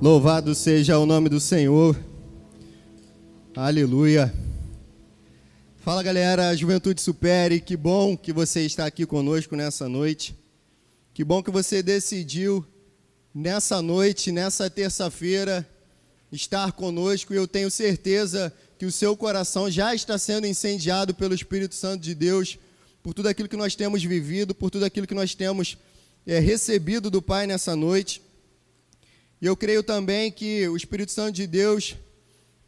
Louvado seja o nome do Senhor. Aleluia. Fala galera, Juventude Supere, que bom que você está aqui conosco nessa noite. Que bom que você decidiu nessa noite, nessa terça-feira, estar conosco e eu tenho certeza que o seu coração já está sendo incendiado pelo Espírito Santo de Deus, por tudo aquilo que nós temos vivido, por tudo aquilo que nós temos é, recebido do Pai nessa noite. E eu creio também que o Espírito Santo de Deus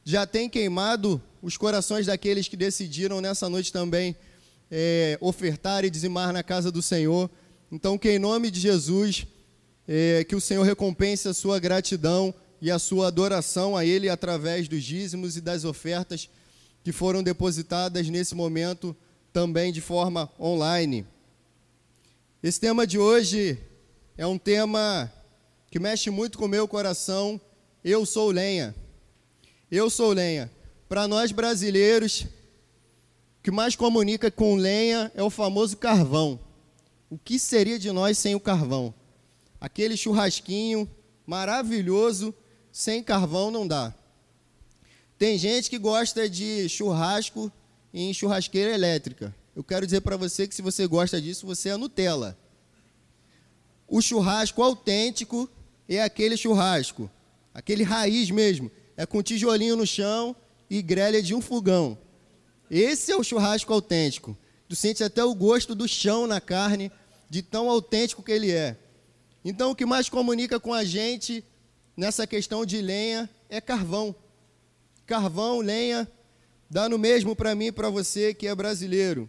já tem queimado os corações daqueles que decidiram nessa noite também é, ofertar e dizimar na casa do Senhor. Então, que em nome de Jesus, é, que o Senhor recompense a sua gratidão e a sua adoração a Ele através dos dízimos e das ofertas que foram depositadas nesse momento também de forma online. Esse tema de hoje é um tema que mexe muito com o meu coração. Eu sou lenha. Eu sou lenha. Para nós brasileiros, o que mais comunica com lenha é o famoso carvão. O que seria de nós sem o carvão? Aquele churrasquinho maravilhoso, sem carvão não dá. Tem gente que gosta de churrasco em churrasqueira elétrica. Eu quero dizer para você que se você gosta disso, você é Nutella. O churrasco autêntico é aquele churrasco, aquele raiz mesmo, é com tijolinho no chão e grelha de um fogão. Esse é o churrasco autêntico. Tu sente até o gosto do chão na carne, de tão autêntico que ele é. Então, o que mais comunica com a gente nessa questão de lenha é carvão. Carvão, lenha, dá no mesmo para mim e para você que é brasileiro.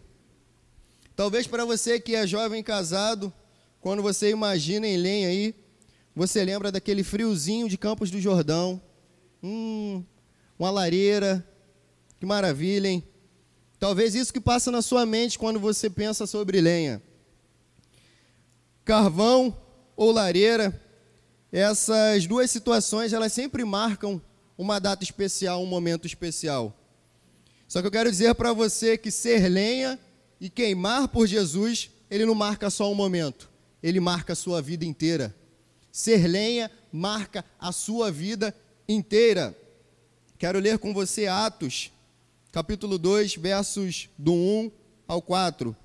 Talvez para você que é jovem casado, quando você imagina em lenha aí, você lembra daquele friozinho de Campos do Jordão? Hum, uma lareira, que maravilha, hein? Talvez isso que passa na sua mente quando você pensa sobre lenha. Carvão ou lareira, essas duas situações, elas sempre marcam uma data especial, um momento especial. Só que eu quero dizer para você que ser lenha e queimar por Jesus, ele não marca só um momento, ele marca a sua vida inteira. Ser lenha marca a sua vida inteira. Quero ler com você Atos, capítulo 2, versos do 1 ao 4.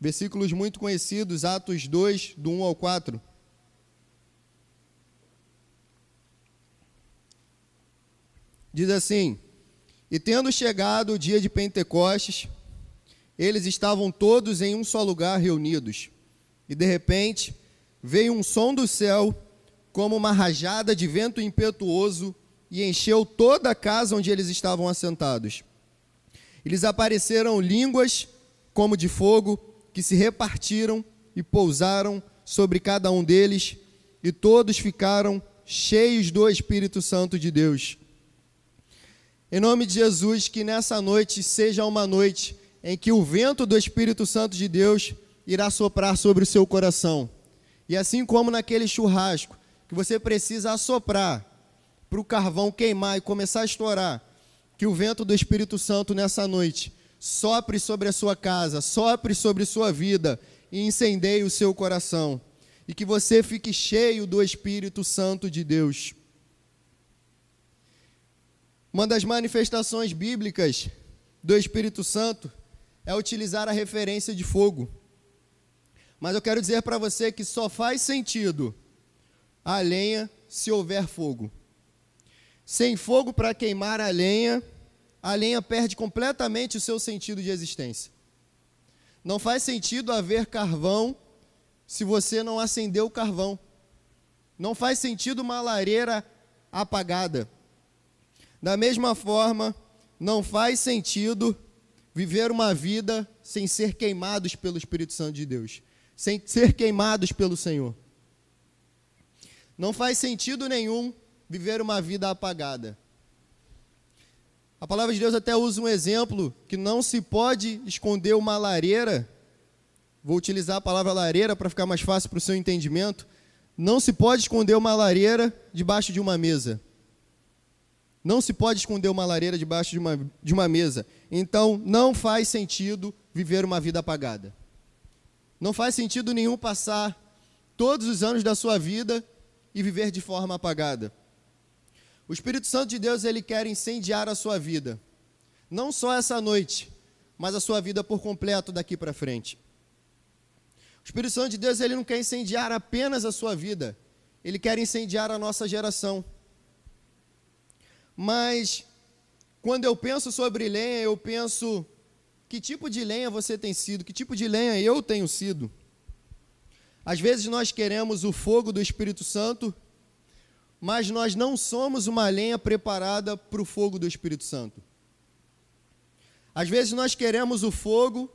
Versículos muito conhecidos, Atos 2, do 1 ao 4. Diz assim: E tendo chegado o dia de Pentecostes, eles estavam todos em um só lugar reunidos. E de repente, veio um som do céu, como uma rajada de vento impetuoso, e encheu toda a casa onde eles estavam assentados. Eles apareceram línguas como de fogo, que se repartiram e pousaram sobre cada um deles, e todos ficaram cheios do Espírito Santo de Deus. Em nome de Jesus, que nessa noite seja uma noite em que o vento do Espírito Santo de Deus irá soprar sobre o seu coração e assim como naquele churrasco, que você precisa assoprar para o carvão queimar e começar a estourar, que o vento do Espírito Santo nessa noite sopre sobre a sua casa, sopre sobre sua vida e incendeie o seu coração. E que você fique cheio do Espírito Santo de Deus. Uma das manifestações bíblicas do Espírito Santo é utilizar a referência de fogo. Mas eu quero dizer para você que só faz sentido a lenha se houver fogo. Sem fogo para queimar a lenha, a lenha perde completamente o seu sentido de existência. Não faz sentido haver carvão se você não acender o carvão. Não faz sentido uma lareira apagada. Da mesma forma, não faz sentido viver uma vida sem ser queimados pelo Espírito Santo de Deus sem ser queimados pelo Senhor. Não faz sentido nenhum viver uma vida apagada. A palavra de Deus até usa um exemplo que não se pode esconder uma lareira. Vou utilizar a palavra lareira para ficar mais fácil para o seu entendimento. Não se pode esconder uma lareira debaixo de uma mesa. Não se pode esconder uma lareira debaixo de uma, de uma mesa. Então, não faz sentido viver uma vida apagada. Não faz sentido nenhum passar todos os anos da sua vida e viver de forma apagada. O Espírito Santo de Deus, ele quer incendiar a sua vida. Não só essa noite, mas a sua vida por completo daqui para frente. O Espírito Santo de Deus, ele não quer incendiar apenas a sua vida, ele quer incendiar a nossa geração. Mas quando eu penso sobre lenha, eu penso que tipo de lenha você tem sido, que tipo de lenha eu tenho sido. Às vezes nós queremos o fogo do Espírito Santo, mas nós não somos uma lenha preparada para o fogo do Espírito Santo. Às vezes nós queremos o fogo,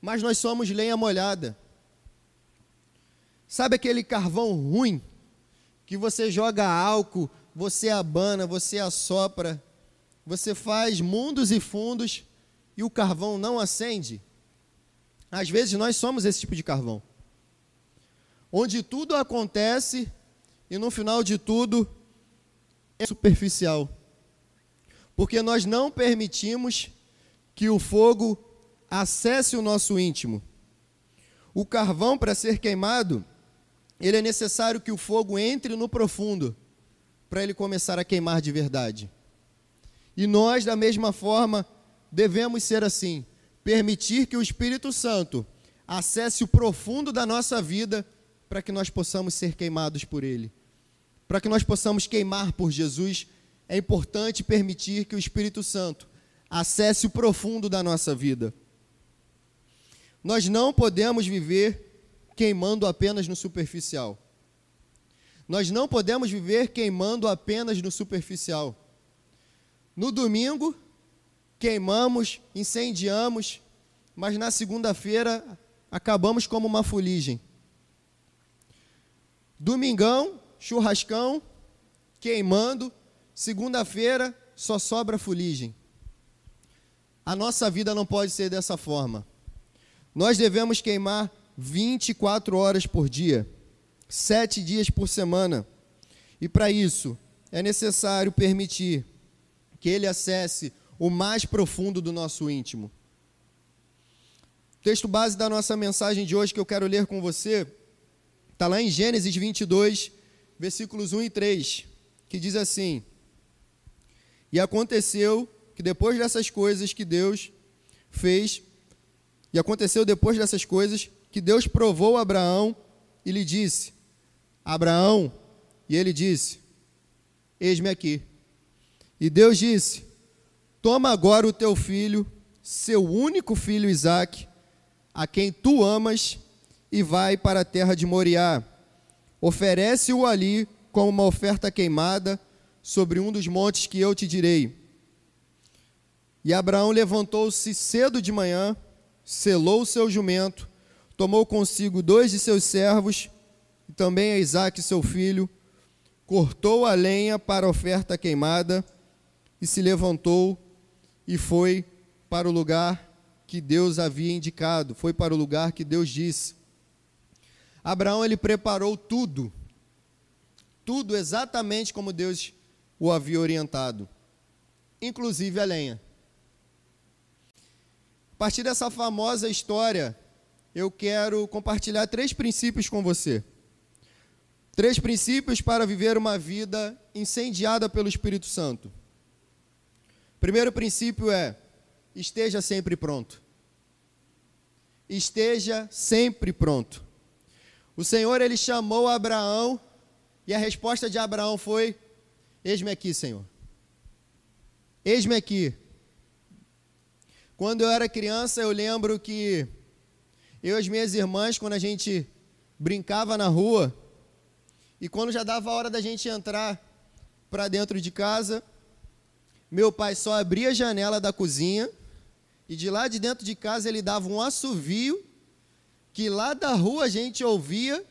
mas nós somos lenha molhada. Sabe aquele carvão ruim que você joga álcool, você abana, você assopra, você faz mundos e fundos e o carvão não acende? Às vezes nós somos esse tipo de carvão. Onde tudo acontece e no final de tudo é superficial. Porque nós não permitimos que o fogo acesse o nosso íntimo. O carvão, para ser queimado, ele é necessário que o fogo entre no profundo para ele começar a queimar de verdade. E nós, da mesma forma, devemos ser assim, permitir que o Espírito Santo acesse o profundo da nossa vida para que nós possamos ser queimados por ele. Para que nós possamos queimar por Jesus, é importante permitir que o Espírito Santo acesse o profundo da nossa vida. Nós não podemos viver queimando apenas no superficial. Nós não podemos viver queimando apenas no superficial. No domingo, queimamos, incendiamos, mas na segunda-feira acabamos como uma fuligem. Domingão, churrascão, queimando, segunda-feira só sobra fuligem. A nossa vida não pode ser dessa forma. Nós devemos queimar 24 horas por dia, sete dias por semana. E para isso, é necessário permitir que ele acesse o mais profundo do nosso íntimo. O texto base da nossa mensagem de hoje que eu quero ler com você está lá em Gênesis 22, versículos 1 e 3, que diz assim: E aconteceu que depois dessas coisas que Deus fez, e aconteceu depois dessas coisas que Deus provou Abraão e lhe disse: Abraão, e ele disse: Eis-me aqui. E Deus disse: Toma agora o teu filho, seu único filho Isaque, a quem tu amas, e vai para a terra de Moriá. Oferece-o ali como uma oferta queimada sobre um dos montes que eu te direi. E Abraão levantou-se cedo de manhã, selou o seu jumento tomou consigo dois de seus servos, e também a Isaque, seu filho, cortou a lenha para a oferta queimada, e se levantou e foi para o lugar que Deus havia indicado, foi para o lugar que Deus disse. Abraão ele preparou tudo, tudo exatamente como Deus o havia orientado, inclusive a lenha. A partir dessa famosa história eu quero compartilhar três princípios com você. Três princípios para viver uma vida incendiada pelo Espírito Santo. Primeiro princípio é: esteja sempre pronto. Esteja sempre pronto. O Senhor ele chamou Abraão e a resposta de Abraão foi: Eis-me aqui, Senhor. Eis-me aqui. Quando eu era criança, eu lembro que eu e as minhas irmãs, quando a gente brincava na rua, e quando já dava a hora da gente entrar para dentro de casa, meu pai só abria a janela da cozinha e de lá de dentro de casa ele dava um assovio que lá da rua a gente ouvia,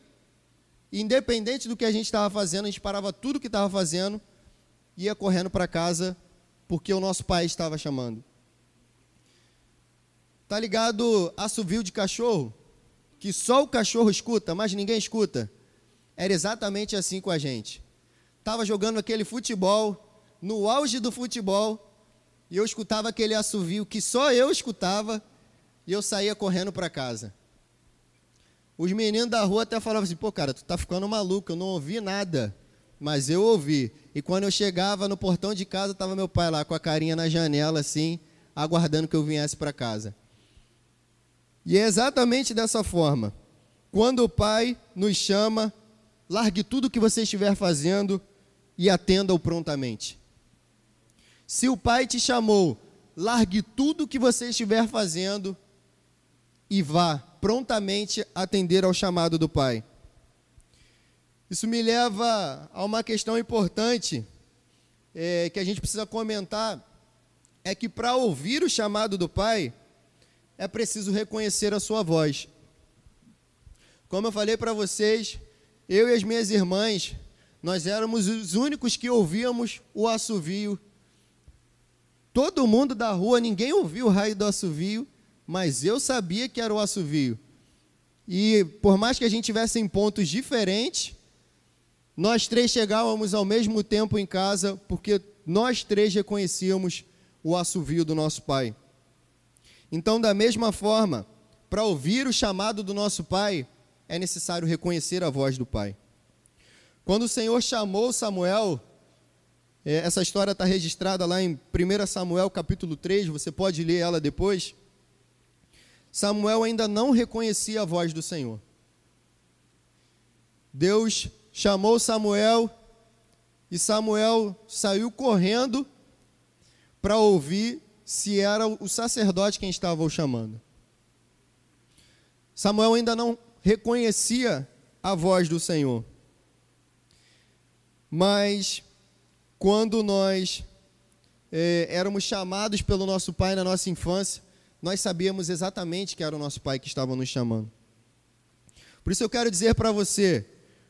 independente do que a gente estava fazendo, a gente parava tudo que estava fazendo e ia correndo para casa porque o nosso pai estava chamando. Tá ligado assovio de cachorro? Que só o cachorro escuta, mas ninguém escuta. Era exatamente assim com a gente. Tava jogando aquele futebol, no auge do futebol, e eu escutava aquele assovio que só eu escutava, e eu saía correndo para casa. Os meninos da rua até falavam assim: pô, cara, tu tá ficando maluco, eu não ouvi nada. Mas eu ouvi. E quando eu chegava no portão de casa, estava meu pai lá com a carinha na janela, assim, aguardando que eu viesse para casa. E é exatamente dessa forma. Quando o pai nos chama, largue tudo o que você estiver fazendo e atenda-o prontamente. Se o pai te chamou, largue tudo o que você estiver fazendo e vá prontamente atender ao chamado do Pai. Isso me leva a uma questão importante é, que a gente precisa comentar: é que para ouvir o chamado do Pai, é preciso reconhecer a sua voz. Como eu falei para vocês, eu e as minhas irmãs, nós éramos os únicos que ouvíamos o assovio. Todo mundo da rua, ninguém ouviu o raio do assovio mas eu sabia que era o assovio. E por mais que a gente tivesse em pontos diferentes, nós três chegávamos ao mesmo tempo em casa, porque nós três reconhecíamos o assovio do nosso Pai. Então, da mesma forma, para ouvir o chamado do nosso Pai, é necessário reconhecer a voz do Pai. Quando o Senhor chamou Samuel, essa história está registrada lá em 1 Samuel capítulo 3, você pode ler ela depois. Samuel ainda não reconhecia a voz do Senhor. Deus chamou Samuel e Samuel saiu correndo para ouvir se era o sacerdote quem estava o chamando. Samuel ainda não reconhecia a voz do Senhor. Mas quando nós é, éramos chamados pelo nosso pai na nossa infância, nós sabíamos exatamente que era o nosso Pai que estava nos chamando. Por isso eu quero dizer para você: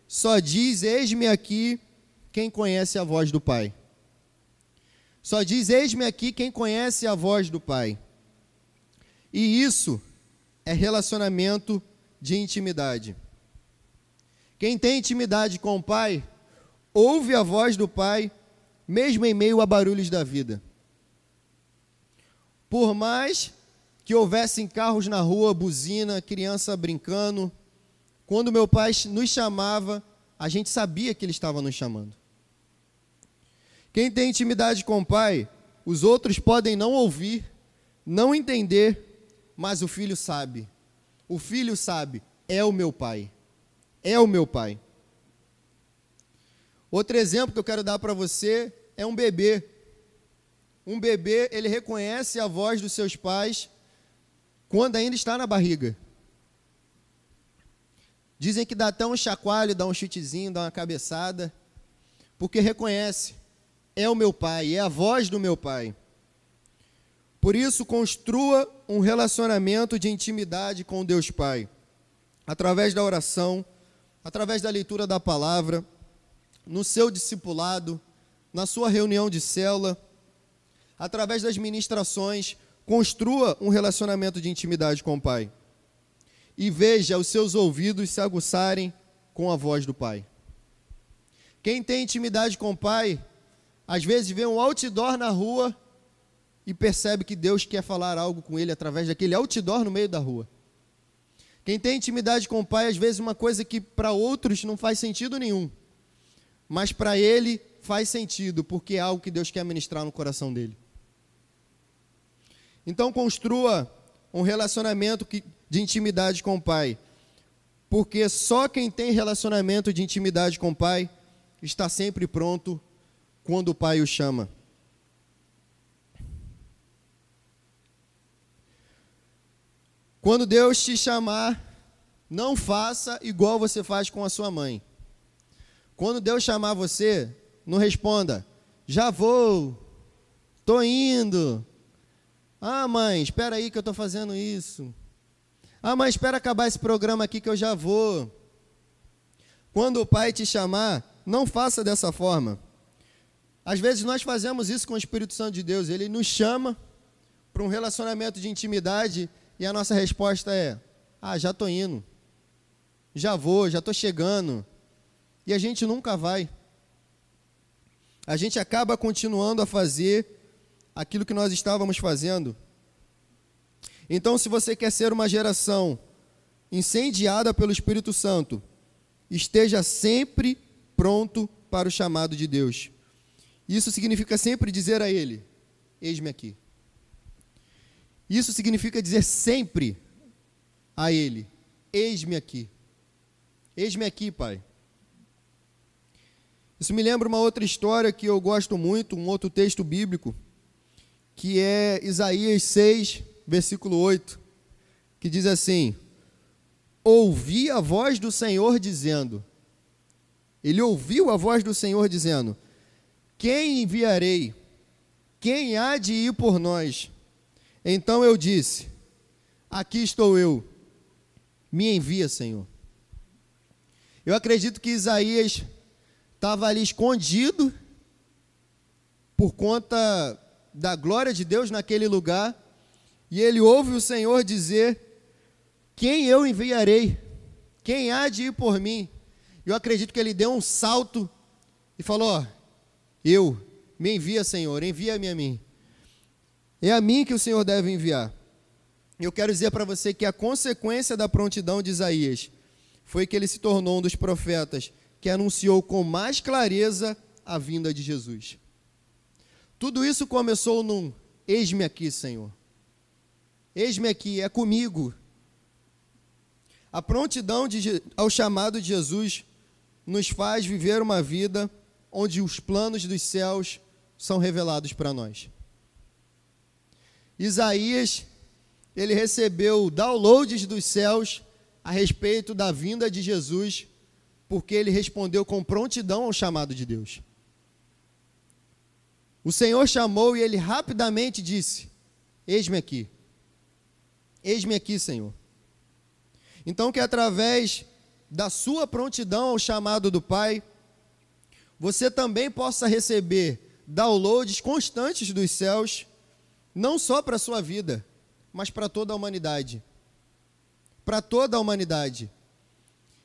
só diz, eis-me aqui, quem conhece a voz do Pai. Só diz, eis-me aqui, quem conhece a voz do Pai. E isso é relacionamento de intimidade. Quem tem intimidade com o Pai, ouve a voz do Pai, mesmo em meio a barulhos da vida. Por mais que houvessem carros na rua, buzina, criança brincando. Quando meu pai nos chamava, a gente sabia que ele estava nos chamando. Quem tem intimidade com o pai, os outros podem não ouvir, não entender, mas o filho sabe. O filho sabe, é o meu pai. É o meu pai. Outro exemplo que eu quero dar para você é um bebê. Um bebê, ele reconhece a voz dos seus pais quando ainda está na barriga. Dizem que dá até um chacoalho, dá um chutezinho, dá uma cabeçada, porque reconhece, é o meu pai, é a voz do meu pai. Por isso, construa um relacionamento de intimidade com Deus Pai, através da oração, através da leitura da palavra, no seu discipulado, na sua reunião de célula, através das ministrações, Construa um relacionamento de intimidade com o Pai. E veja os seus ouvidos se aguçarem com a voz do Pai. Quem tem intimidade com o Pai, às vezes vê um outdoor na rua e percebe que Deus quer falar algo com ele através daquele outdoor no meio da rua. Quem tem intimidade com o Pai, às vezes uma coisa que para outros não faz sentido nenhum, mas para ele faz sentido, porque é algo que Deus quer ministrar no coração dele. Então construa um relacionamento de intimidade com o Pai. Porque só quem tem relacionamento de intimidade com o Pai está sempre pronto quando o Pai o chama. Quando Deus te chamar, não faça igual você faz com a sua mãe. Quando Deus chamar você, não responda: já vou, tô indo, ah, mãe, espera aí que eu estou fazendo isso. Ah, mãe, espera acabar esse programa aqui que eu já vou. Quando o pai te chamar, não faça dessa forma. Às vezes nós fazemos isso com o Espírito Santo de Deus. Ele nos chama para um relacionamento de intimidade e a nossa resposta é: Ah, já estou indo. Já vou, já estou chegando. E a gente nunca vai. A gente acaba continuando a fazer aquilo que nós estávamos fazendo. Então, se você quer ser uma geração incendiada pelo Espírito Santo, esteja sempre pronto para o chamado de Deus. Isso significa sempre dizer a Ele: Eis-me aqui. Isso significa dizer sempre a Ele: Eis-me aqui. Eis-me aqui, Pai. Isso me lembra uma outra história que eu gosto muito, um outro texto bíblico, que é Isaías 6, versículo 8, que diz assim: Ouvi a voz do Senhor dizendo, ele ouviu a voz do Senhor dizendo: Quem enviarei? Quem há de ir por nós? Então eu disse: Aqui estou eu, me envia, Senhor. Eu acredito que Isaías estava ali escondido por conta da glória de Deus naquele lugar, e ele ouve o Senhor dizer: Quem eu enviarei? Quem há de ir por mim? Eu acredito que ele deu um salto e falou: Eu, me envia, Senhor, envia-me a mim. É a mim que o Senhor deve enviar. Eu quero dizer para você que a consequência da prontidão de Isaías foi que ele se tornou um dos profetas que anunciou com mais clareza a vinda de Jesus. Tudo isso começou num Eis-me aqui, Senhor. Eis-me aqui, é comigo. A prontidão de, ao chamado de Jesus nos faz viver uma vida onde os planos dos céus são revelados para nós. Isaías, ele recebeu downloads dos céus a respeito da vinda de Jesus, porque ele respondeu com prontidão ao chamado de Deus. O Senhor chamou e ele rapidamente disse: Eis-me aqui. Eis-me aqui, Senhor. Então, que através da sua prontidão ao chamado do Pai, você também possa receber downloads constantes dos céus, não só para a sua vida, mas para toda a humanidade para toda a humanidade.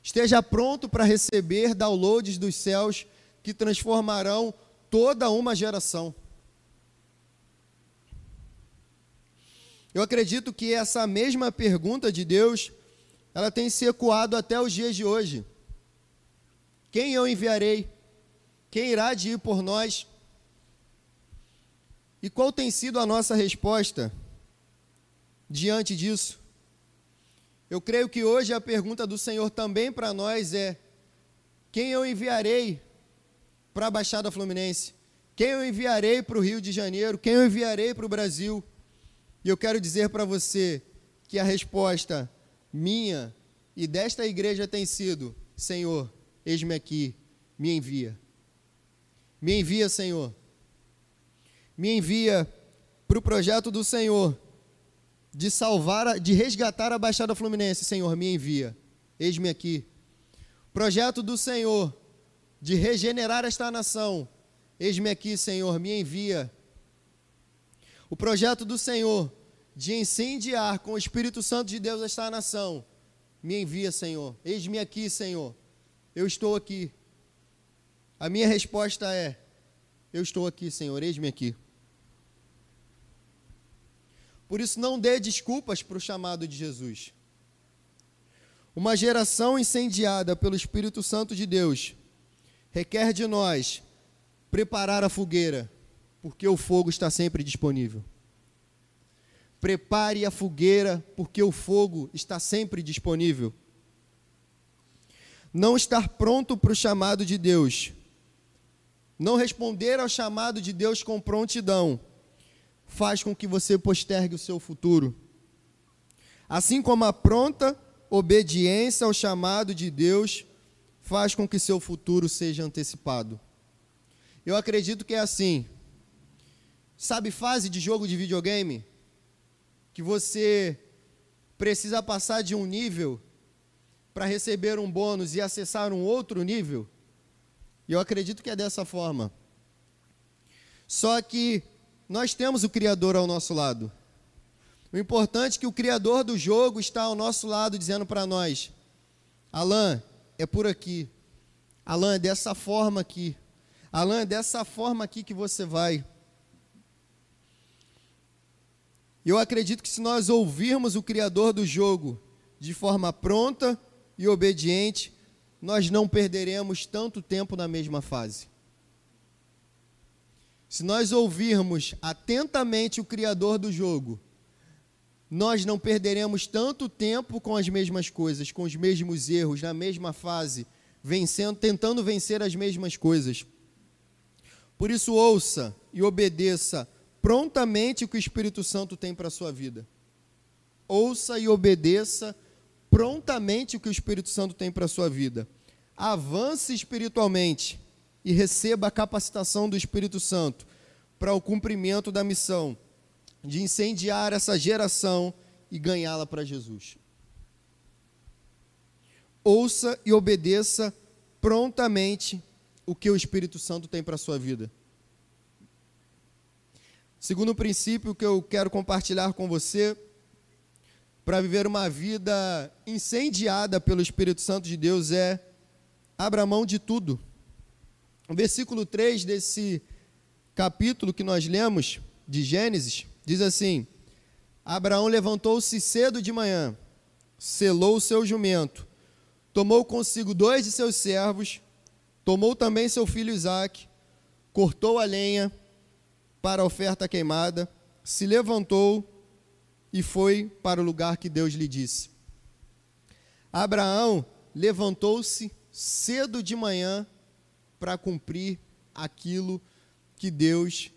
Esteja pronto para receber downloads dos céus que transformarão toda uma geração. Eu acredito que essa mesma pergunta de Deus, ela tem se ecoado até os dias de hoje. Quem eu enviarei? Quem irá de ir por nós? E qual tem sido a nossa resposta diante disso? Eu creio que hoje a pergunta do Senhor também para nós é: quem eu enviarei para a Baixada Fluminense? Quem eu enviarei para o Rio de Janeiro? Quem eu enviarei para o Brasil? E eu quero dizer para você que a resposta minha e desta igreja tem sido: Senhor, eis-me aqui, me envia. Me envia, Senhor. Me envia para o projeto do Senhor de salvar, de resgatar a Baixada Fluminense, Senhor, me envia. Eis-me aqui. Projeto do Senhor de regenerar esta nação. Eis-me aqui, Senhor, me envia. O projeto do Senhor de incendiar com o Espírito Santo de Deus esta nação. Me envia, Senhor. Eis-me aqui, Senhor. Eu estou aqui. A minha resposta é: Eu estou aqui, Senhor. Eis-me aqui. Por isso, não dê desculpas para o chamado de Jesus. Uma geração incendiada pelo Espírito Santo de Deus requer de nós preparar a fogueira, porque o fogo está sempre disponível. Prepare a fogueira, porque o fogo está sempre disponível. Não estar pronto para o chamado de Deus, não responder ao chamado de Deus com prontidão, faz com que você postergue o seu futuro. Assim como a pronta obediência ao chamado de Deus faz com que seu futuro seja antecipado. Eu acredito que é assim. Sabe fase de jogo de videogame? Que você precisa passar de um nível para receber um bônus e acessar um outro nível? Eu acredito que é dessa forma. Só que nós temos o Criador ao nosso lado. O importante é que o Criador do jogo está ao nosso lado, dizendo para nós: Alan, é por aqui. Alan, é dessa forma aqui. Alan, é dessa forma aqui que você vai. Eu acredito que se nós ouvirmos o Criador do jogo de forma pronta e obediente, nós não perderemos tanto tempo na mesma fase. Se nós ouvirmos atentamente o criador do jogo, nós não perderemos tanto tempo com as mesmas coisas, com os mesmos erros, na mesma fase, vencendo, tentando vencer as mesmas coisas. Por isso, ouça e obedeça prontamente o que o Espírito Santo tem para a sua vida. Ouça e obedeça prontamente o que o Espírito Santo tem para a sua vida. Avance espiritualmente e receba a capacitação do Espírito Santo para o cumprimento da missão de incendiar essa geração e ganhá-la para Jesus. Ouça e obedeça prontamente o que o Espírito Santo tem para a sua vida. Segundo princípio que eu quero compartilhar com você, para viver uma vida incendiada pelo Espírito Santo de Deus é abra mão de tudo. O versículo 3 desse capítulo que nós lemos, de Gênesis, diz assim: Abraão levantou-se cedo de manhã, selou o seu jumento, tomou consigo dois de seus servos, tomou também seu filho Isaque, cortou a lenha para a oferta queimada, se levantou e foi para o lugar que Deus lhe disse. Abraão levantou-se cedo de manhã para cumprir aquilo que Deus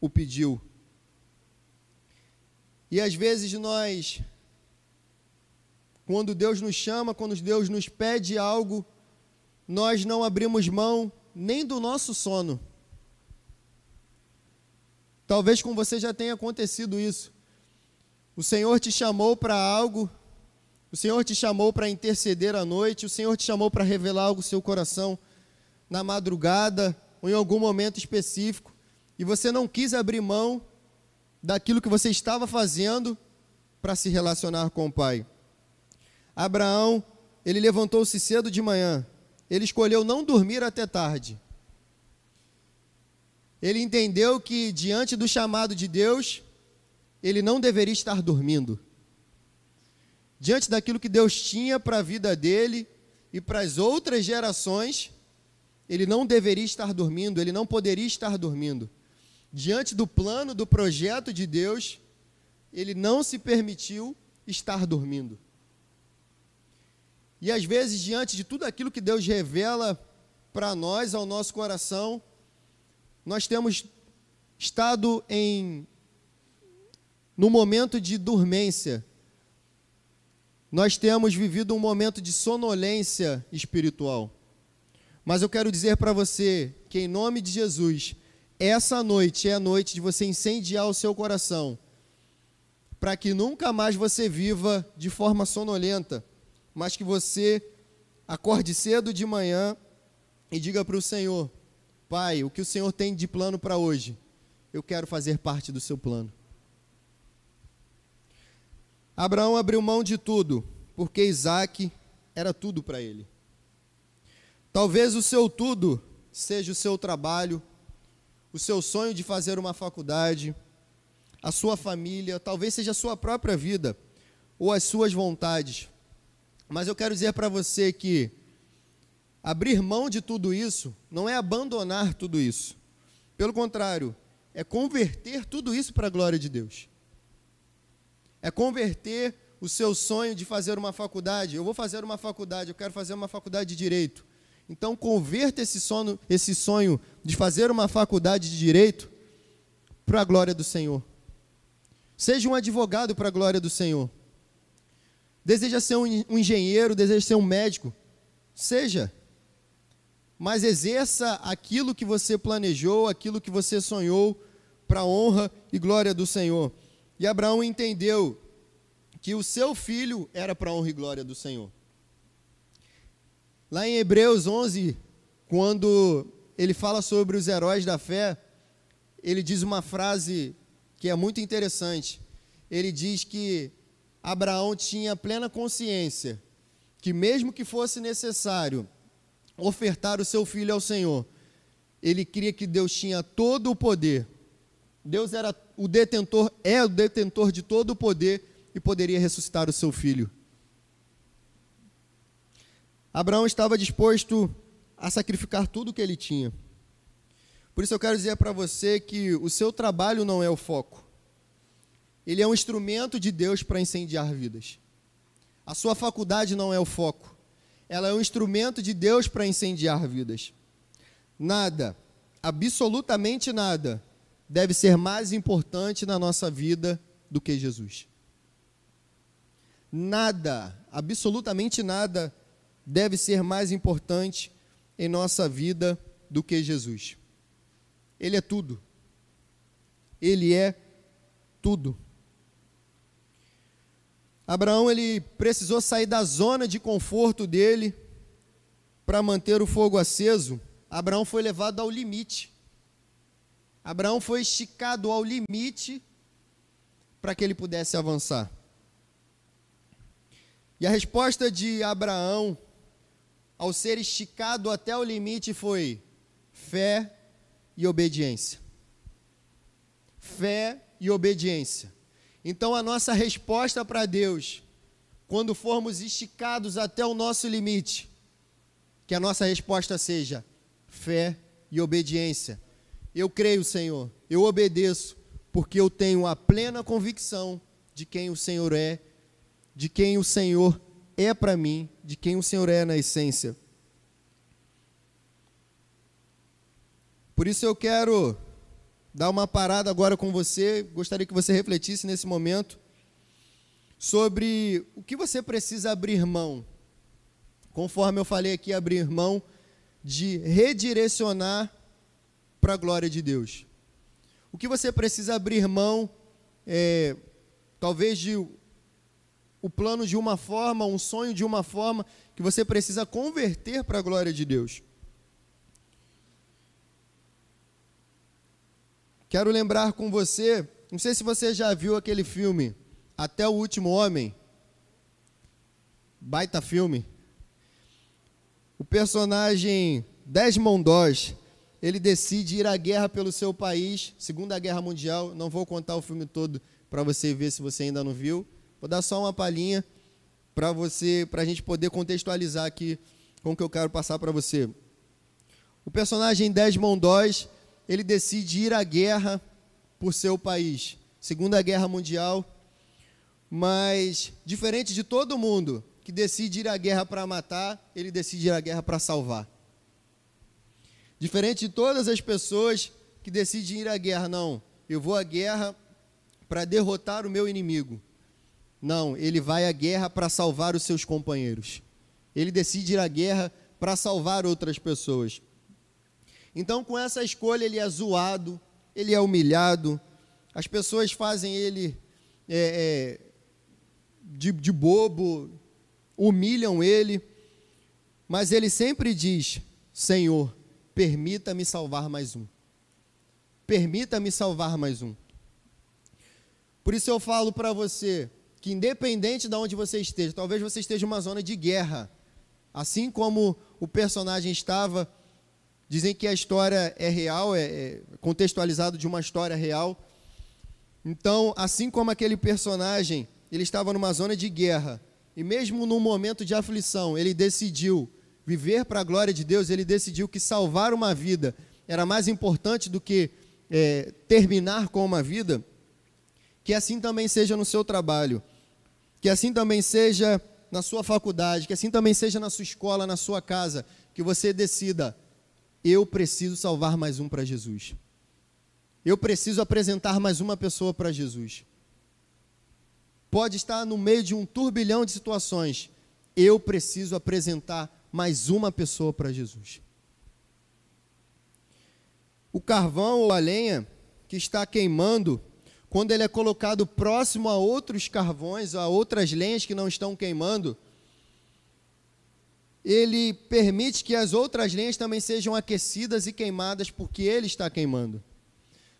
o pediu. E às vezes nós, quando Deus nos chama, quando Deus nos pede algo, nós não abrimos mão nem do nosso sono. Talvez com você já tenha acontecido isso. O Senhor te chamou para algo, o Senhor te chamou para interceder à noite, o Senhor te chamou para revelar algo no seu coração na madrugada ou em algum momento específico, e você não quis abrir mão daquilo que você estava fazendo para se relacionar com o Pai. Abraão, ele levantou-se cedo de manhã, ele escolheu não dormir até tarde. Ele entendeu que diante do chamado de Deus, ele não deveria estar dormindo. Diante daquilo que Deus tinha para a vida dele e para as outras gerações, ele não deveria estar dormindo, ele não poderia estar dormindo diante do plano, do projeto de Deus, ele não se permitiu estar dormindo. E às vezes, diante de tudo aquilo que Deus revela para nós, ao nosso coração, nós temos estado em no momento de dormência. Nós temos vivido um momento de sonolência espiritual. Mas eu quero dizer para você que em nome de Jesus, essa noite é a noite de você incendiar o seu coração, para que nunca mais você viva de forma sonolenta, mas que você acorde cedo de manhã e diga para o Senhor: Pai, o que o Senhor tem de plano para hoje? Eu quero fazer parte do seu plano. Abraão abriu mão de tudo, porque Isaac era tudo para ele. Talvez o seu tudo seja o seu trabalho, o seu sonho de fazer uma faculdade, a sua família, talvez seja a sua própria vida ou as suas vontades. Mas eu quero dizer para você que abrir mão de tudo isso não é abandonar tudo isso. Pelo contrário, é converter tudo isso para a glória de Deus. É converter o seu sonho de fazer uma faculdade. Eu vou fazer uma faculdade, eu quero fazer uma faculdade de direito. Então, converta esse sonho, esse sonho de fazer uma faculdade de direito para a glória do Senhor. Seja um advogado para a glória do Senhor. Deseja ser um engenheiro, deseja ser um médico. Seja. Mas exerça aquilo que você planejou, aquilo que você sonhou, para a honra e glória do Senhor. E Abraão entendeu que o seu filho era para a honra e glória do Senhor. Lá em Hebreus 11, quando ele fala sobre os heróis da fé, ele diz uma frase que é muito interessante. Ele diz que Abraão tinha plena consciência que, mesmo que fosse necessário ofertar o seu filho ao Senhor, ele cria que Deus tinha todo o poder. Deus era o detentor, é o detentor de todo o poder e poderia ressuscitar o seu filho. Abraão estava disposto a sacrificar tudo o que ele tinha. Por isso eu quero dizer para você que o seu trabalho não é o foco. Ele é um instrumento de Deus para incendiar vidas. A sua faculdade não é o foco. Ela é um instrumento de Deus para incendiar vidas. Nada, absolutamente nada, deve ser mais importante na nossa vida do que Jesus. Nada, absolutamente nada, deve ser mais importante em nossa vida do que Jesus. Ele é tudo. Ele é tudo. Abraão ele precisou sair da zona de conforto dele para manter o fogo aceso. Abraão foi levado ao limite. Abraão foi esticado ao limite para que ele pudesse avançar. E a resposta de Abraão ao ser esticado até o limite foi fé e obediência. Fé e obediência. Então, a nossa resposta para Deus, quando formos esticados até o nosso limite, que a nossa resposta seja fé e obediência. Eu creio, Senhor, eu obedeço, porque eu tenho a plena convicção de quem o Senhor é, de quem o Senhor é para mim, de quem o Senhor é na essência. Por isso eu quero dar uma parada agora com você. Gostaria que você refletisse nesse momento sobre o que você precisa abrir mão. Conforme eu falei aqui, abrir mão de redirecionar para a glória de Deus. O que você precisa abrir mão, é, talvez de o plano de uma forma, um sonho de uma forma, que você precisa converter para a glória de Deus. Quero lembrar com você, não sei se você já viu aquele filme Até o Último Homem. Baita filme. O personagem Desmond Doss, ele decide ir à guerra pelo seu país, Segunda Guerra Mundial. Não vou contar o filme todo para você ver se você ainda não viu. Vou dar só uma palhinha para você, para a gente poder contextualizar aqui com o que eu quero passar para você. O personagem Desmond Doss, ele decide ir à guerra por seu país. Segunda Guerra Mundial. Mas, diferente de todo mundo que decide ir à guerra para matar, ele decide ir à guerra para salvar. Diferente de todas as pessoas que decidem ir à guerra, não, eu vou à guerra para derrotar o meu inimigo. Não, ele vai à guerra para salvar os seus companheiros. Ele decide ir à guerra para salvar outras pessoas. Então, com essa escolha, ele é zoado, ele é humilhado, as pessoas fazem ele é, é, de, de bobo, humilham ele, mas ele sempre diz: Senhor, permita-me salvar mais um. Permita-me salvar mais um. Por isso eu falo para você que, independente de onde você esteja, talvez você esteja em uma zona de guerra, assim como o personagem estava Dizem que a história é real, é, é contextualizado de uma história real. Então, assim como aquele personagem, ele estava numa zona de guerra, e mesmo num momento de aflição, ele decidiu viver para a glória de Deus, ele decidiu que salvar uma vida era mais importante do que é, terminar com uma vida. Que assim também seja no seu trabalho, que assim também seja na sua faculdade, que assim também seja na sua escola, na sua casa, que você decida eu preciso salvar mais um para Jesus. Eu preciso apresentar mais uma pessoa para Jesus. Pode estar no meio de um turbilhão de situações. Eu preciso apresentar mais uma pessoa para Jesus. O carvão ou a lenha que está queimando, quando ele é colocado próximo a outros carvões, a outras lenhas que não estão queimando, ele permite que as outras lenhas também sejam aquecidas e queimadas porque ele está queimando.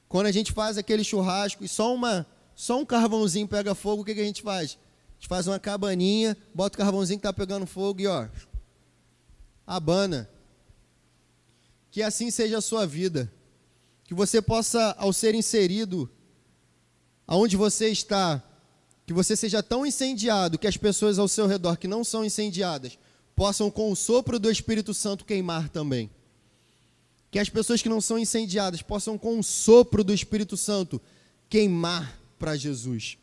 Quando a gente faz aquele churrasco e só uma só um carvãozinho pega fogo, o que, que a gente faz? A gente faz uma cabaninha, bota o carvãozinho que está pegando fogo e ó, abana. Que assim seja a sua vida. Que você possa, ao ser inserido aonde você está, que você seja tão incendiado que as pessoas ao seu redor que não são incendiadas possam, com o sopro do Espírito Santo, queimar também. Que as pessoas que não são incendiadas possam, com o sopro do Espírito Santo, queimar para Jesus.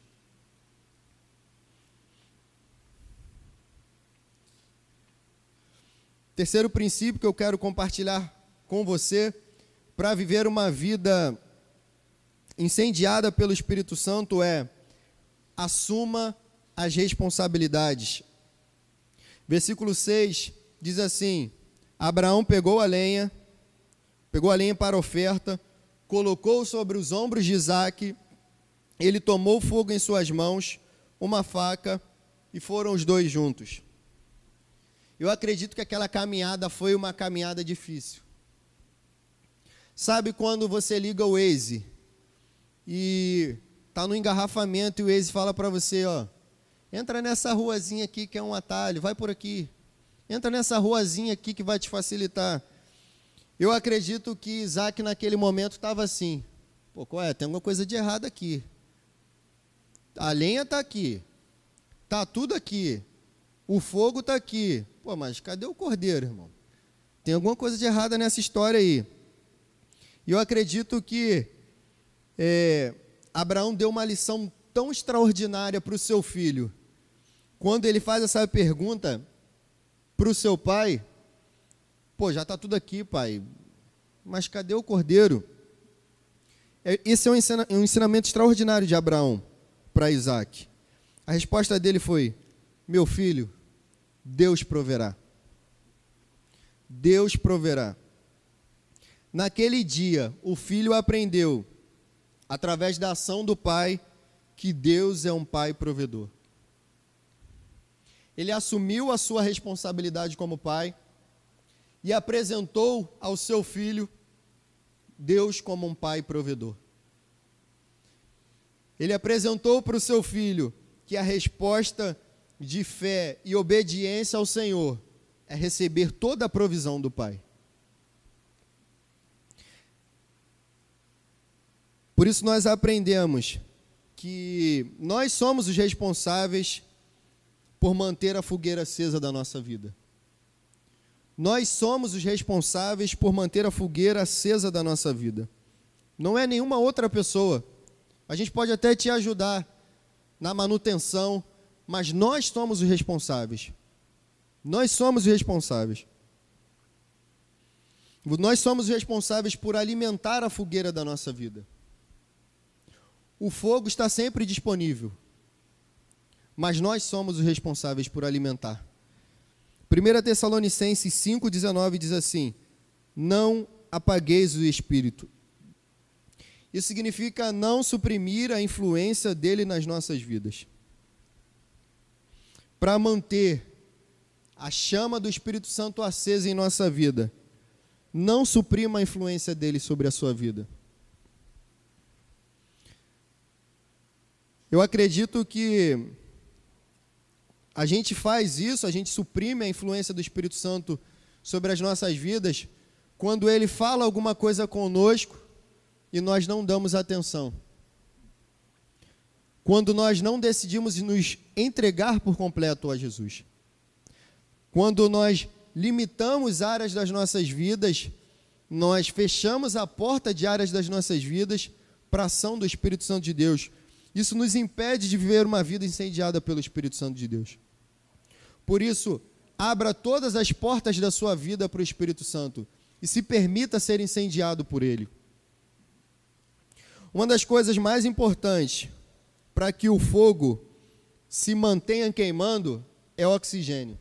Terceiro princípio que eu quero compartilhar com você para viver uma vida incendiada pelo Espírito Santo é assuma as responsabilidades. Versículo 6 diz assim: Abraão pegou a lenha, pegou a lenha para oferta, colocou sobre os ombros de Isaac, ele tomou fogo em suas mãos, uma faca, e foram os dois juntos. Eu acredito que aquela caminhada foi uma caminhada difícil. Sabe quando você liga o Waze e tá no engarrafamento e o Waze fala para você, ó, entra nessa ruazinha aqui que é um atalho, vai por aqui. Entra nessa ruazinha aqui que vai te facilitar. Eu acredito que Isaac naquele momento estava assim, pô, qual é? Tem alguma coisa de errado aqui. A lenha está aqui, tá tudo aqui, o fogo está aqui, Pô, mas cadê o cordeiro, irmão? Tem alguma coisa de errada nessa história aí. E eu acredito que é, Abraão deu uma lição tão extraordinária para o seu filho. Quando ele faz essa pergunta para o seu pai, pô, já está tudo aqui, pai, mas cadê o cordeiro? É, esse é um ensinamento extraordinário de Abraão para Isaac. A resposta dele foi: Meu filho, Deus proverá. Deus proverá. Naquele dia, o filho aprendeu, através da ação do pai, que Deus é um pai provedor. Ele assumiu a sua responsabilidade como pai e apresentou ao seu filho Deus como um pai provedor. Ele apresentou para o seu filho que a resposta de fé e obediência ao Senhor é receber toda a provisão do Pai. Por isso nós aprendemos que nós somos os responsáveis por manter a fogueira acesa da nossa vida. Nós somos os responsáveis por manter a fogueira acesa da nossa vida. Não é nenhuma outra pessoa. A gente pode até te ajudar na manutenção, mas nós somos os responsáveis. Nós somos os responsáveis. Nós somos os responsáveis por alimentar a fogueira da nossa vida. O fogo está sempre disponível, mas nós somos os responsáveis por alimentar. 1 Tessalonicenses 5,19 diz assim: Não apagueis o espírito. Isso significa não suprimir a influência dele nas nossas vidas para manter a chama do Espírito Santo acesa em nossa vida, não suprima a influência dele sobre a sua vida. Eu acredito que a gente faz isso, a gente suprime a influência do Espírito Santo sobre as nossas vidas quando ele fala alguma coisa conosco e nós não damos atenção quando nós não decidimos nos entregar por completo a Jesus. Quando nós limitamos áreas das nossas vidas, nós fechamos a porta de áreas das nossas vidas para a ação do Espírito Santo de Deus. Isso nos impede de viver uma vida incendiada pelo Espírito Santo de Deus. Por isso, abra todas as portas da sua vida para o Espírito Santo e se permita ser incendiado por ele. Uma das coisas mais importantes para que o fogo se mantenha queimando é o oxigênio.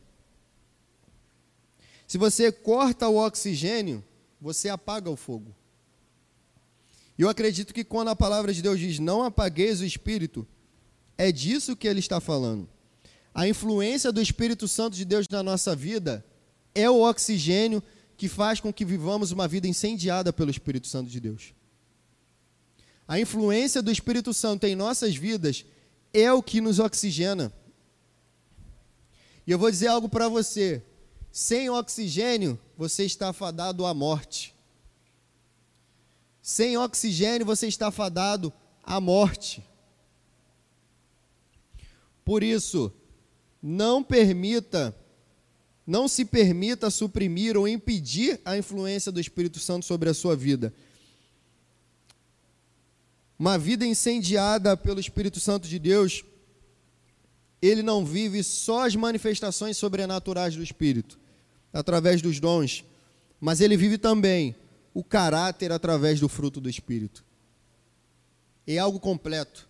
Se você corta o oxigênio, você apaga o fogo. E eu acredito que quando a palavra de Deus diz não apagueis o espírito, é disso que ele está falando. A influência do Espírito Santo de Deus na nossa vida é o oxigênio que faz com que vivamos uma vida incendiada pelo Espírito Santo de Deus. A influência do Espírito Santo em nossas vidas é o que nos oxigena. E eu vou dizer algo para você: sem oxigênio, você está fadado à morte. Sem oxigênio, você está fadado à morte. Por isso, não permita Não se permita suprimir ou impedir a influência do Espírito Santo sobre a sua vida. Uma vida incendiada pelo Espírito Santo de Deus, ele não vive só as manifestações sobrenaturais do Espírito, através dos dons, mas ele vive também o caráter através do fruto do Espírito. É algo completo.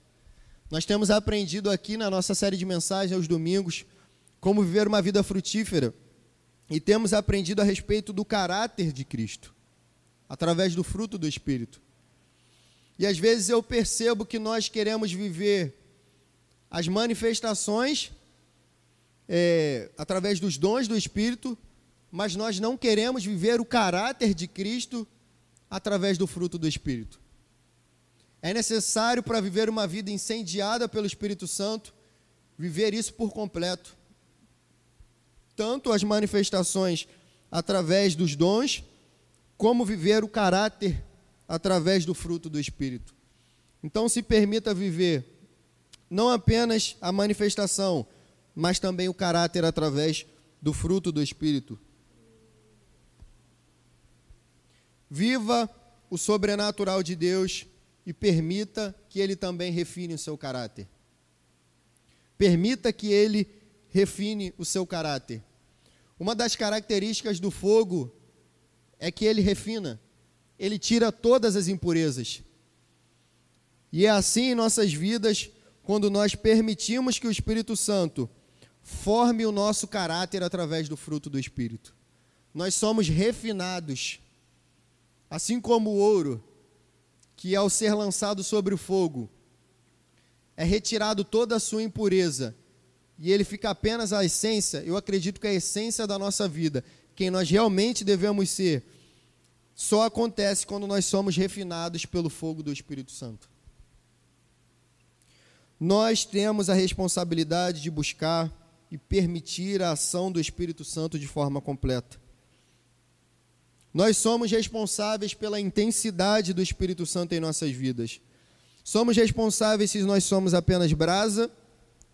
Nós temos aprendido aqui na nossa série de mensagens aos domingos como viver uma vida frutífera e temos aprendido a respeito do caráter de Cristo, através do fruto do Espírito. E às vezes eu percebo que nós queremos viver as manifestações é, através dos dons do Espírito, mas nós não queremos viver o caráter de Cristo através do fruto do Espírito. É necessário para viver uma vida incendiada pelo Espírito Santo, viver isso por completo. Tanto as manifestações através dos dons, como viver o caráter através do fruto do Espírito. Então, se permita viver não apenas a manifestação, mas também o caráter através do fruto do Espírito. Viva o sobrenatural de Deus e permita que Ele também refine o seu caráter. Permita que Ele refine o seu caráter. Uma das características do fogo é que ele refina, ele tira todas as impurezas. E é assim em nossas vidas, quando nós permitimos que o Espírito Santo forme o nosso caráter através do fruto do Espírito. Nós somos refinados, assim como o ouro, que ao ser lançado sobre o fogo, é retirado toda a sua impureza e ele fica apenas a essência, eu acredito que a essência da nossa vida, quem nós realmente devemos ser, só acontece quando nós somos refinados pelo fogo do Espírito Santo. Nós temos a responsabilidade de buscar e permitir a ação do Espírito Santo de forma completa. Nós somos responsáveis pela intensidade do Espírito Santo em nossas vidas. Somos responsáveis se nós somos apenas brasa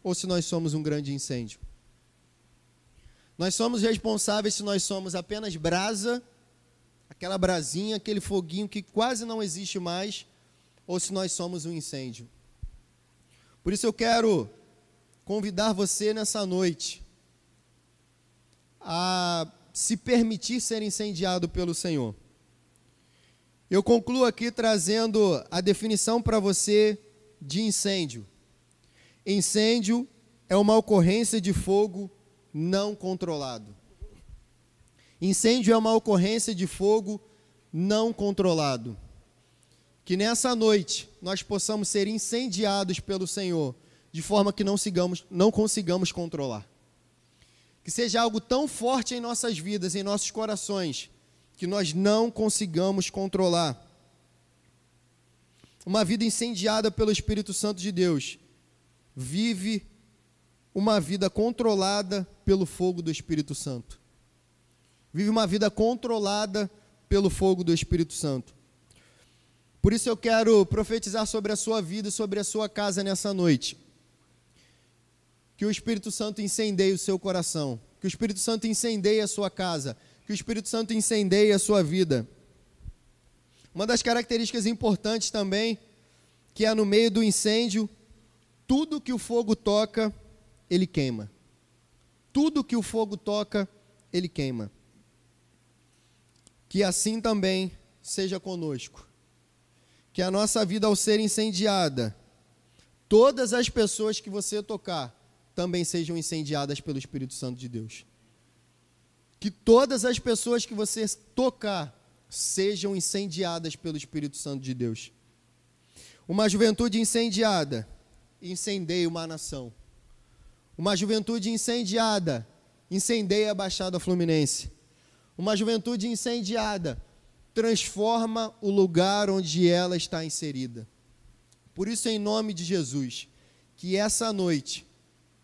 ou se nós somos um grande incêndio. Nós somos responsáveis se nós somos apenas brasa, aquela brasinha, aquele foguinho que quase não existe mais, ou se nós somos um incêndio. Por isso eu quero convidar você nessa noite a se permitir ser incendiado pelo Senhor. Eu concluo aqui trazendo a definição para você de incêndio. Incêndio é uma ocorrência de fogo não controlado. Incêndio é uma ocorrência de fogo não controlado. Que nessa noite nós possamos ser incendiados pelo Senhor, de forma que não, sigamos, não consigamos controlar. Que seja algo tão forte em nossas vidas, em nossos corações, que nós não consigamos controlar. Uma vida incendiada pelo Espírito Santo de Deus vive uma vida controlada pelo fogo do Espírito Santo. Vive uma vida controlada pelo fogo do Espírito Santo. Por isso eu quero profetizar sobre a sua vida e sobre a sua casa nessa noite. Que o Espírito Santo incendeie o seu coração, que o Espírito Santo incendeie a sua casa, que o Espírito Santo incendeie a sua vida. Uma das características importantes também, que é no meio do incêndio, tudo que o fogo toca, ele queima. Tudo que o fogo toca, ele queima. Que assim também seja conosco. Que a nossa vida, ao ser incendiada, todas as pessoas que você tocar também sejam incendiadas pelo Espírito Santo de Deus. Que todas as pessoas que você tocar sejam incendiadas pelo Espírito Santo de Deus. Uma juventude incendiada incendeia uma nação. Uma juventude incendiada incendeia a Baixada Fluminense. Uma juventude incendiada transforma o lugar onde ela está inserida. Por isso, em nome de Jesus, que essa noite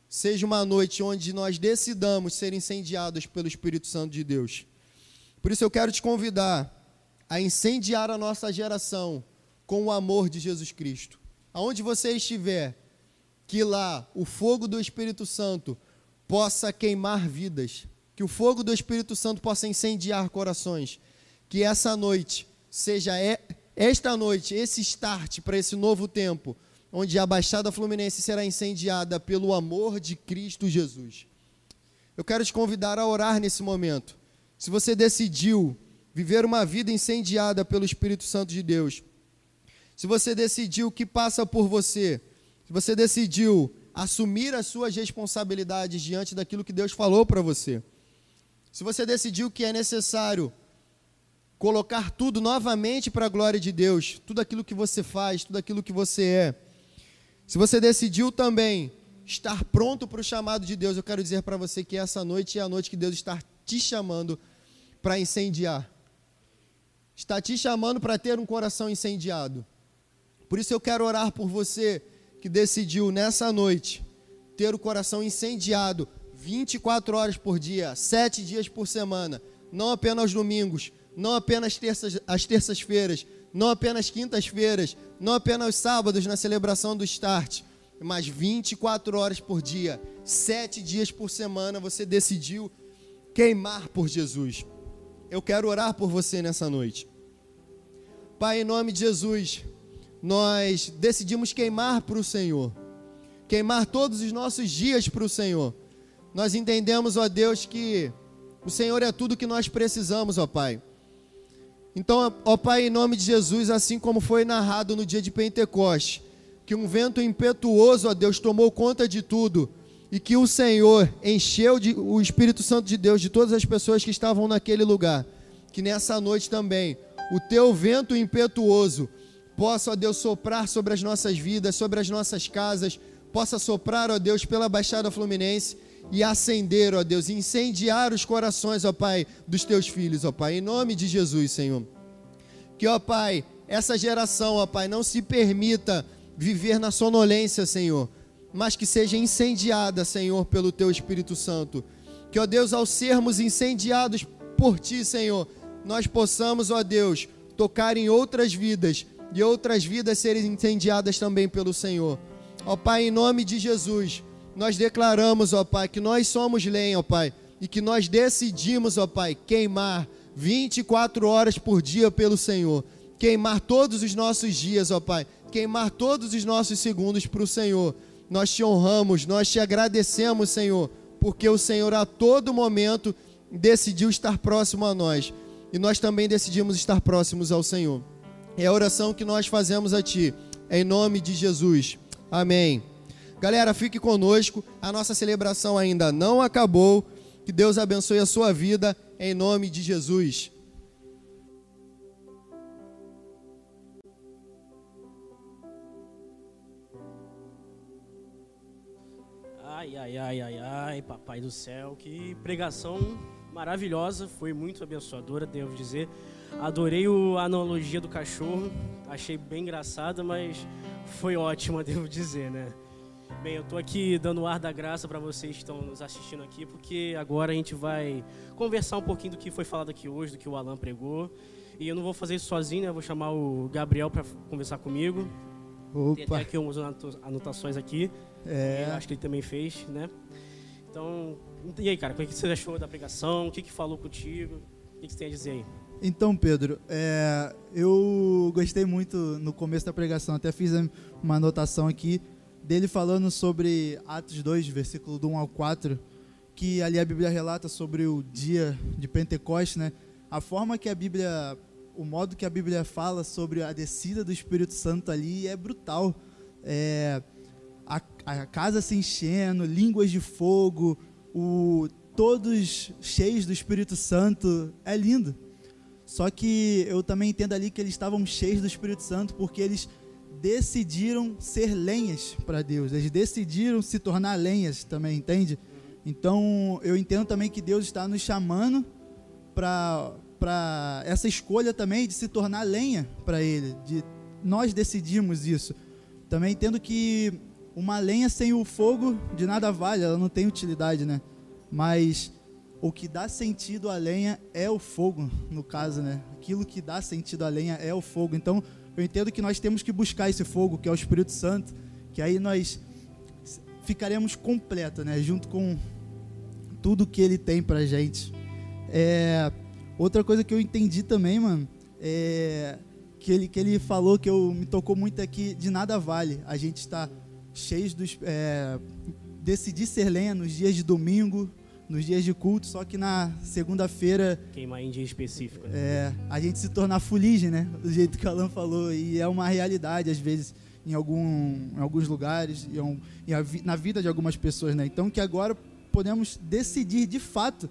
seja uma noite onde nós decidamos ser incendiados pelo Espírito Santo de Deus. Por isso, eu quero te convidar a incendiar a nossa geração com o amor de Jesus Cristo. Aonde você estiver, que lá o fogo do Espírito Santo possa queimar vidas, que o fogo do Espírito Santo possa incendiar corações, que essa noite seja esta noite esse start para esse novo tempo, onde a Baixada Fluminense será incendiada pelo amor de Cristo Jesus. Eu quero te convidar a orar nesse momento. Se você decidiu viver uma vida incendiada pelo Espírito Santo de Deus, se você decidiu que passa por você, se você decidiu assumir as suas responsabilidades diante daquilo que Deus falou para você, se você decidiu que é necessário colocar tudo novamente para a glória de Deus, tudo aquilo que você faz, tudo aquilo que você é, se você decidiu também estar pronto para o chamado de Deus, eu quero dizer para você que essa noite é a noite que Deus está te chamando para incendiar. Está te chamando para ter um coração incendiado. Por isso eu quero orar por você que decidiu nessa noite ter o coração incendiado 24 horas por dia, 7 dias por semana, não apenas aos domingos, não apenas terças, às terças-feiras, não apenas quintas-feiras, não apenas sábados na celebração do Start, mas 24 horas por dia, 7 dias por semana, você decidiu queimar por Jesus. Eu quero orar por você nessa noite. Pai, em nome de Jesus, nós decidimos queimar para o Senhor, queimar todos os nossos dias para o Senhor. Nós entendemos, ó Deus, que o Senhor é tudo que nós precisamos, ó Pai. Então, ó Pai, em nome de Jesus, assim como foi narrado no dia de Pentecoste, que um vento impetuoso, ó Deus, tomou conta de tudo e que o Senhor encheu de, o Espírito Santo de Deus de todas as pessoas que estavam naquele lugar. Que nessa noite também o teu vento impetuoso possa, ó Deus, soprar sobre as nossas vidas, sobre as nossas casas, possa soprar, ó Deus, pela Baixada Fluminense e acender, ó Deus, incendiar os corações, ó Pai, dos teus filhos, ó Pai, em nome de Jesus, Senhor. Que, ó Pai, essa geração, ó Pai, não se permita viver na sonolência, Senhor, mas que seja incendiada, Senhor, pelo teu Espírito Santo. Que, ó Deus, ao sermos incendiados por ti, Senhor, nós possamos, ó Deus, tocar em outras vidas e outras vidas serem incendiadas também pelo Senhor. Ó Pai, em nome de Jesus, nós declaramos, ó Pai, que nós somos lenha, ó Pai, e que nós decidimos, ó Pai, queimar 24 horas por dia pelo Senhor. Queimar todos os nossos dias, ó Pai. Queimar todos os nossos segundos para o Senhor. Nós te honramos, nós te agradecemos, Senhor, porque o Senhor a todo momento decidiu estar próximo a nós. E nós também decidimos estar próximos ao Senhor. É a oração que nós fazemos a Ti, em nome de Jesus. Amém. Galera, fique conosco. A nossa celebração ainda não acabou. Que Deus abençoe a sua vida em nome de Jesus. Ai, ai, ai, ai, ai, papai do céu, que pregação maravilhosa, foi muito abençoadora, devo dizer. Adorei a analogia do cachorro, achei bem engraçada, mas foi ótima, devo dizer, né? Bem, eu estou aqui dando o ar da graça para vocês que estão nos assistindo aqui, porque agora a gente vai conversar um pouquinho do que foi falado aqui hoje, do que o Alan pregou. E eu não vou fazer isso sozinho, né? Eu vou chamar o Gabriel para conversar comigo. Opa. Tem até aqui umas anotações aqui. É. Acho que ele também fez, né? Então, e aí, cara, o que você achou da pregação? O que, que falou contigo? O que você tem a dizer aí? Então, Pedro, é, eu gostei muito no começo da pregação, até fiz uma anotação aqui dele falando sobre Atos 2, versículo do 1 ao 4, que ali a Bíblia relata sobre o dia de Pentecostes, né? A forma que a Bíblia, o modo que a Bíblia fala sobre a descida do Espírito Santo ali é brutal. É, a, a casa se enchendo, línguas de fogo, o, todos cheios do Espírito Santo, é lindo. Só que eu também entendo ali que eles estavam cheios do Espírito Santo porque eles decidiram ser lenhas para Deus. Eles decidiram se tornar lenhas também, entende? Então, eu entendo também que Deus está nos chamando para essa escolha também de se tornar lenha para Ele. De, nós decidimos isso. Também entendo que uma lenha sem o fogo de nada vale, ela não tem utilidade, né? Mas o que dá sentido à lenha é o fogo, no caso, né? Aquilo que dá sentido à lenha é o fogo. Então, eu entendo que nós temos que buscar esse fogo, que é o Espírito Santo, que aí nós ficaremos completos, né? Junto com tudo que ele tem pra gente. É, outra coisa que eu entendi também, mano, é que ele, que ele falou que eu, me tocou muito aqui, de nada vale a gente estar cheios dos. É, decidir ser lenha nos dias de domingo, nos dias de culto, só que na segunda-feira. Queimar em dia específico. Né? É, a gente se tornar fuligem, né? Do jeito que o Alan falou. E é uma realidade, às vezes, em, algum, em alguns lugares, e, um, e a, na vida de algumas pessoas, né? Então que agora podemos decidir de fato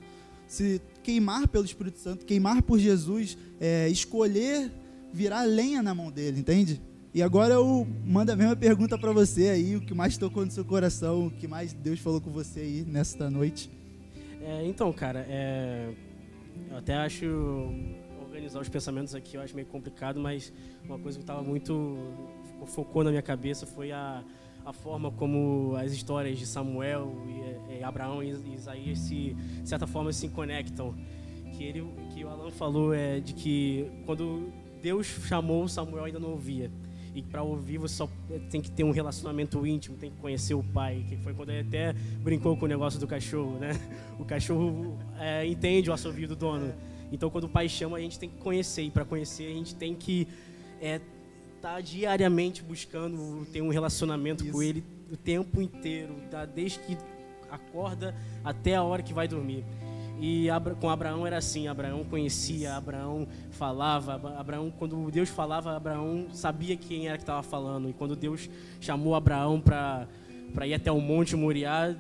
se queimar pelo Espírito Santo, queimar por Jesus, é, escolher virar lenha na mão dele, entende? E agora eu mando a mesma pergunta para você aí, o que mais tocou no seu coração, o que mais Deus falou com você aí nesta noite. É, então, cara, é, eu até acho organizar os pensamentos aqui, eu acho meio complicado, mas uma coisa que estava muito focou na minha cabeça foi a, a forma como as histórias de Samuel e, e Abraão e Isaías se de certa forma se conectam. Que ele, que o Alan falou é de que quando Deus chamou Samuel ainda não ouvia. E para ouvir você só tem que ter um relacionamento íntimo, tem que conhecer o pai. Que foi quando ele até brincou com o negócio do cachorro, né? O cachorro é, entende o assovio do dono. Então quando o pai chama a gente tem que conhecer e para conhecer a gente tem que é, tá diariamente buscando ter um relacionamento Isso. com ele o tempo inteiro, tá? desde que acorda até a hora que vai dormir. E com Abraão era assim, Abraão conhecia, Abraão falava, Abraão quando Deus falava, Abraão sabia quem era que estava falando. E quando Deus chamou Abraão para ir até o Monte Moriá,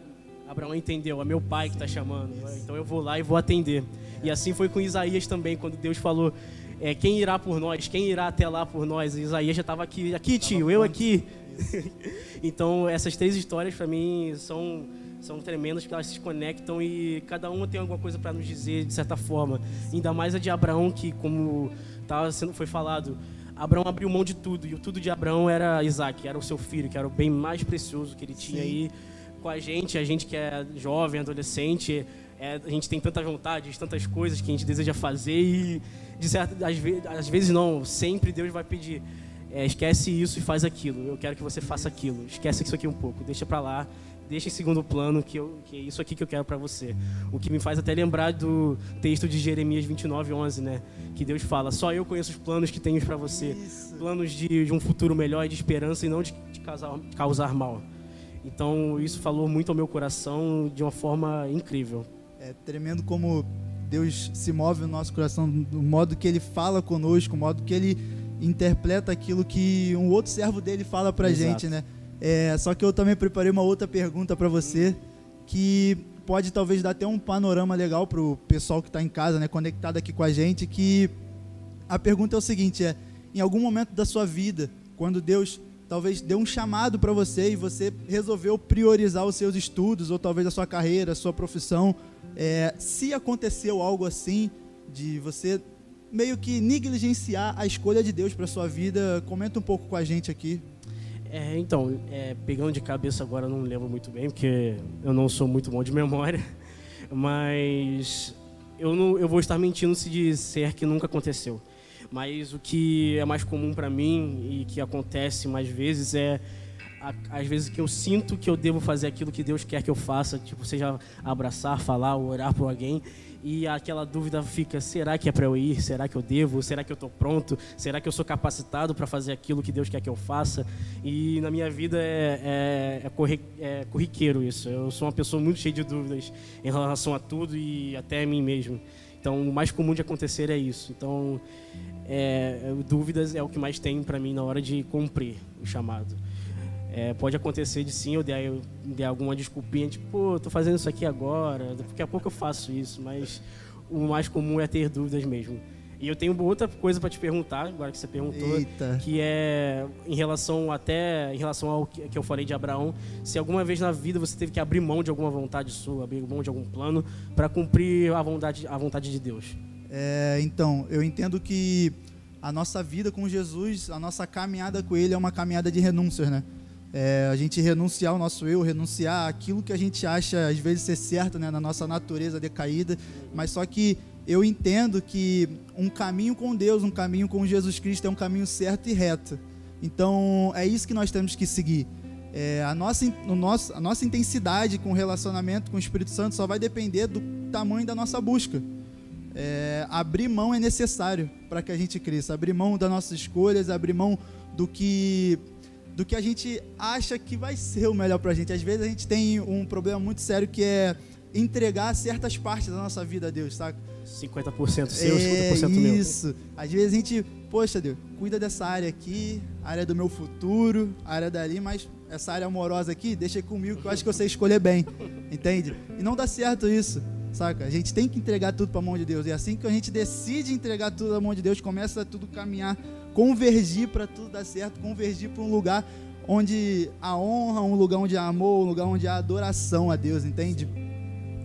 Abraão entendeu, é meu pai que está chamando. Então eu vou lá e vou atender. E assim foi com Isaías também, quando Deus falou, é, quem irá por nós, quem irá até lá por nós. E Isaías já estava aqui, aqui tio, eu aqui. então essas três histórias para mim são são tremendas porque elas se conectam e cada uma tem alguma coisa para nos dizer de certa forma. Ainda mais a de Abraão que, como tava sendo foi falado, Abraão abriu mão de tudo e o tudo de Abraão era Isaac, era o seu filho, que era o bem mais precioso que ele tinha Sim. aí com a gente, a gente que é jovem, adolescente, é, a gente tem tantas vontades, tantas coisas que a gente deseja fazer e de certo, às, vezes, às vezes não, sempre Deus vai pedir é, esquece isso e faz aquilo. Eu quero que você faça aquilo. Esquece isso aqui um pouco, deixa para lá deixa em segundo plano que, eu, que é isso aqui que eu quero para você. O que me faz até lembrar do texto de Jeremias 29, 11, né? Que Deus fala, só eu conheço os planos que tenho para você. Isso. Planos de, de, um futuro melhor e de esperança e não de, de causar, causar mal. Então, isso falou muito ao meu coração de uma forma incrível. É tremendo como Deus se move no nosso coração, do modo que Ele fala conosco, o modo que Ele interpreta aquilo que um outro servo dele fala pra Exato. gente, né? É, só que eu também preparei uma outra pergunta para você que pode talvez dar até um panorama legal para o pessoal que está em casa, né, conectado aqui com a gente. Que a pergunta é o seguinte: é em algum momento da sua vida, quando Deus talvez deu um chamado para você e você resolveu priorizar os seus estudos ou talvez a sua carreira, a sua profissão, é, se aconteceu algo assim de você meio que negligenciar a escolha de Deus para sua vida, comenta um pouco com a gente aqui. É, então, é, pegando de cabeça agora não lembro muito bem, porque eu não sou muito bom de memória, mas eu, não, eu vou estar mentindo se disser que nunca aconteceu. Mas o que é mais comum para mim e que acontece mais vezes é às vezes que eu sinto que eu devo fazer aquilo que Deus quer que eu faça, tipo, seja abraçar, falar, orar por alguém, e aquela dúvida fica: será que é para eu ir? Será que eu devo? Será que eu estou pronto? Será que eu sou capacitado para fazer aquilo que Deus quer que eu faça? E na minha vida é, é, é, é corriqueiro isso. Eu sou uma pessoa muito cheia de dúvidas em relação a tudo e até a mim mesmo. Então, o mais comum de acontecer é isso. Então, é, dúvidas é o que mais tem para mim na hora de cumprir o chamado. É, pode acontecer de sim eu der, eu der alguma desculpinha, tipo, pô, tô fazendo isso aqui agora, daqui a pouco eu faço isso, mas o mais comum é ter dúvidas mesmo. E eu tenho outra coisa para te perguntar, agora que você perguntou, Eita. que é em relação até em relação ao que eu falei de Abraão, se alguma vez na vida você teve que abrir mão de alguma vontade sua, abrir mão de algum plano para cumprir a vontade, a vontade de Deus. É, então, eu entendo que a nossa vida com Jesus, a nossa caminhada com Ele é uma caminhada de renúncias, né? É, a gente renunciar ao nosso eu, renunciar aquilo que a gente acha às vezes ser certo né, na nossa natureza decaída, mas só que eu entendo que um caminho com Deus, um caminho com Jesus Cristo é um caminho certo e reto. Então é isso que nós temos que seguir. É, a, nossa, o nosso, a nossa intensidade com o relacionamento com o Espírito Santo só vai depender do tamanho da nossa busca. É, abrir mão é necessário para que a gente cresça. Abrir mão das nossas escolhas, abrir mão do que do que a gente acha que vai ser o melhor para a gente. Às vezes a gente tem um problema muito sério que é entregar certas partes da nossa vida a Deus, saca? 50% seu, é, 50% meu. Isso. Às vezes a gente, poxa, Deus, cuida dessa área aqui, área do meu futuro, área dali, mas essa área amorosa aqui, deixa comigo que eu acho que eu sei escolher bem. Entende? E não dá certo isso. Saca? A gente tem que entregar tudo para a mão de Deus. E assim que a gente decide entregar tudo na mão de Deus, começa tudo a caminhar, convergir para tudo dar certo, convergir para um lugar onde a honra, um lugar onde há amor, um lugar onde há adoração a Deus, entende?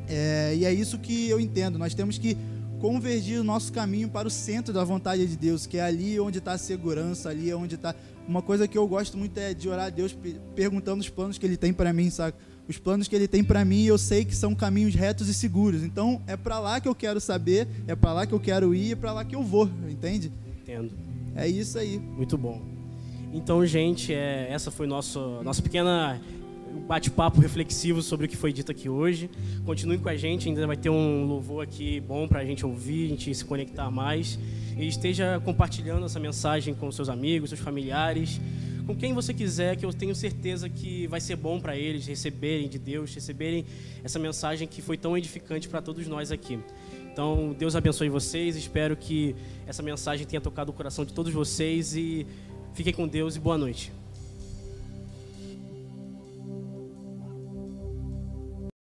É, e é isso que eu entendo. Nós temos que convergir o nosso caminho para o centro da vontade de Deus, que é ali onde está a segurança, ali é onde está. Uma coisa que eu gosto muito é de orar a Deus perguntando os planos que Ele tem para mim, sabe? Os planos que Ele tem para mim, eu sei que são caminhos retos e seguros. Então é para lá que eu quero saber, é para lá que eu quero ir, é para lá que eu vou, entende? Entendo. É isso aí. Muito bom. Então, gente, é, essa foi nosso, nossa pequena bate-papo reflexivo sobre o que foi dito aqui hoje. Continue com a gente, ainda vai ter um louvor aqui bom para a gente ouvir, a gente se conectar mais. E esteja compartilhando essa mensagem com seus amigos, seus familiares, com quem você quiser, que eu tenho certeza que vai ser bom para eles receberem de Deus, receberem essa mensagem que foi tão edificante para todos nós aqui. Então, Deus abençoe vocês. Espero que essa mensagem tenha tocado o coração de todos vocês e fiquem com Deus e boa noite.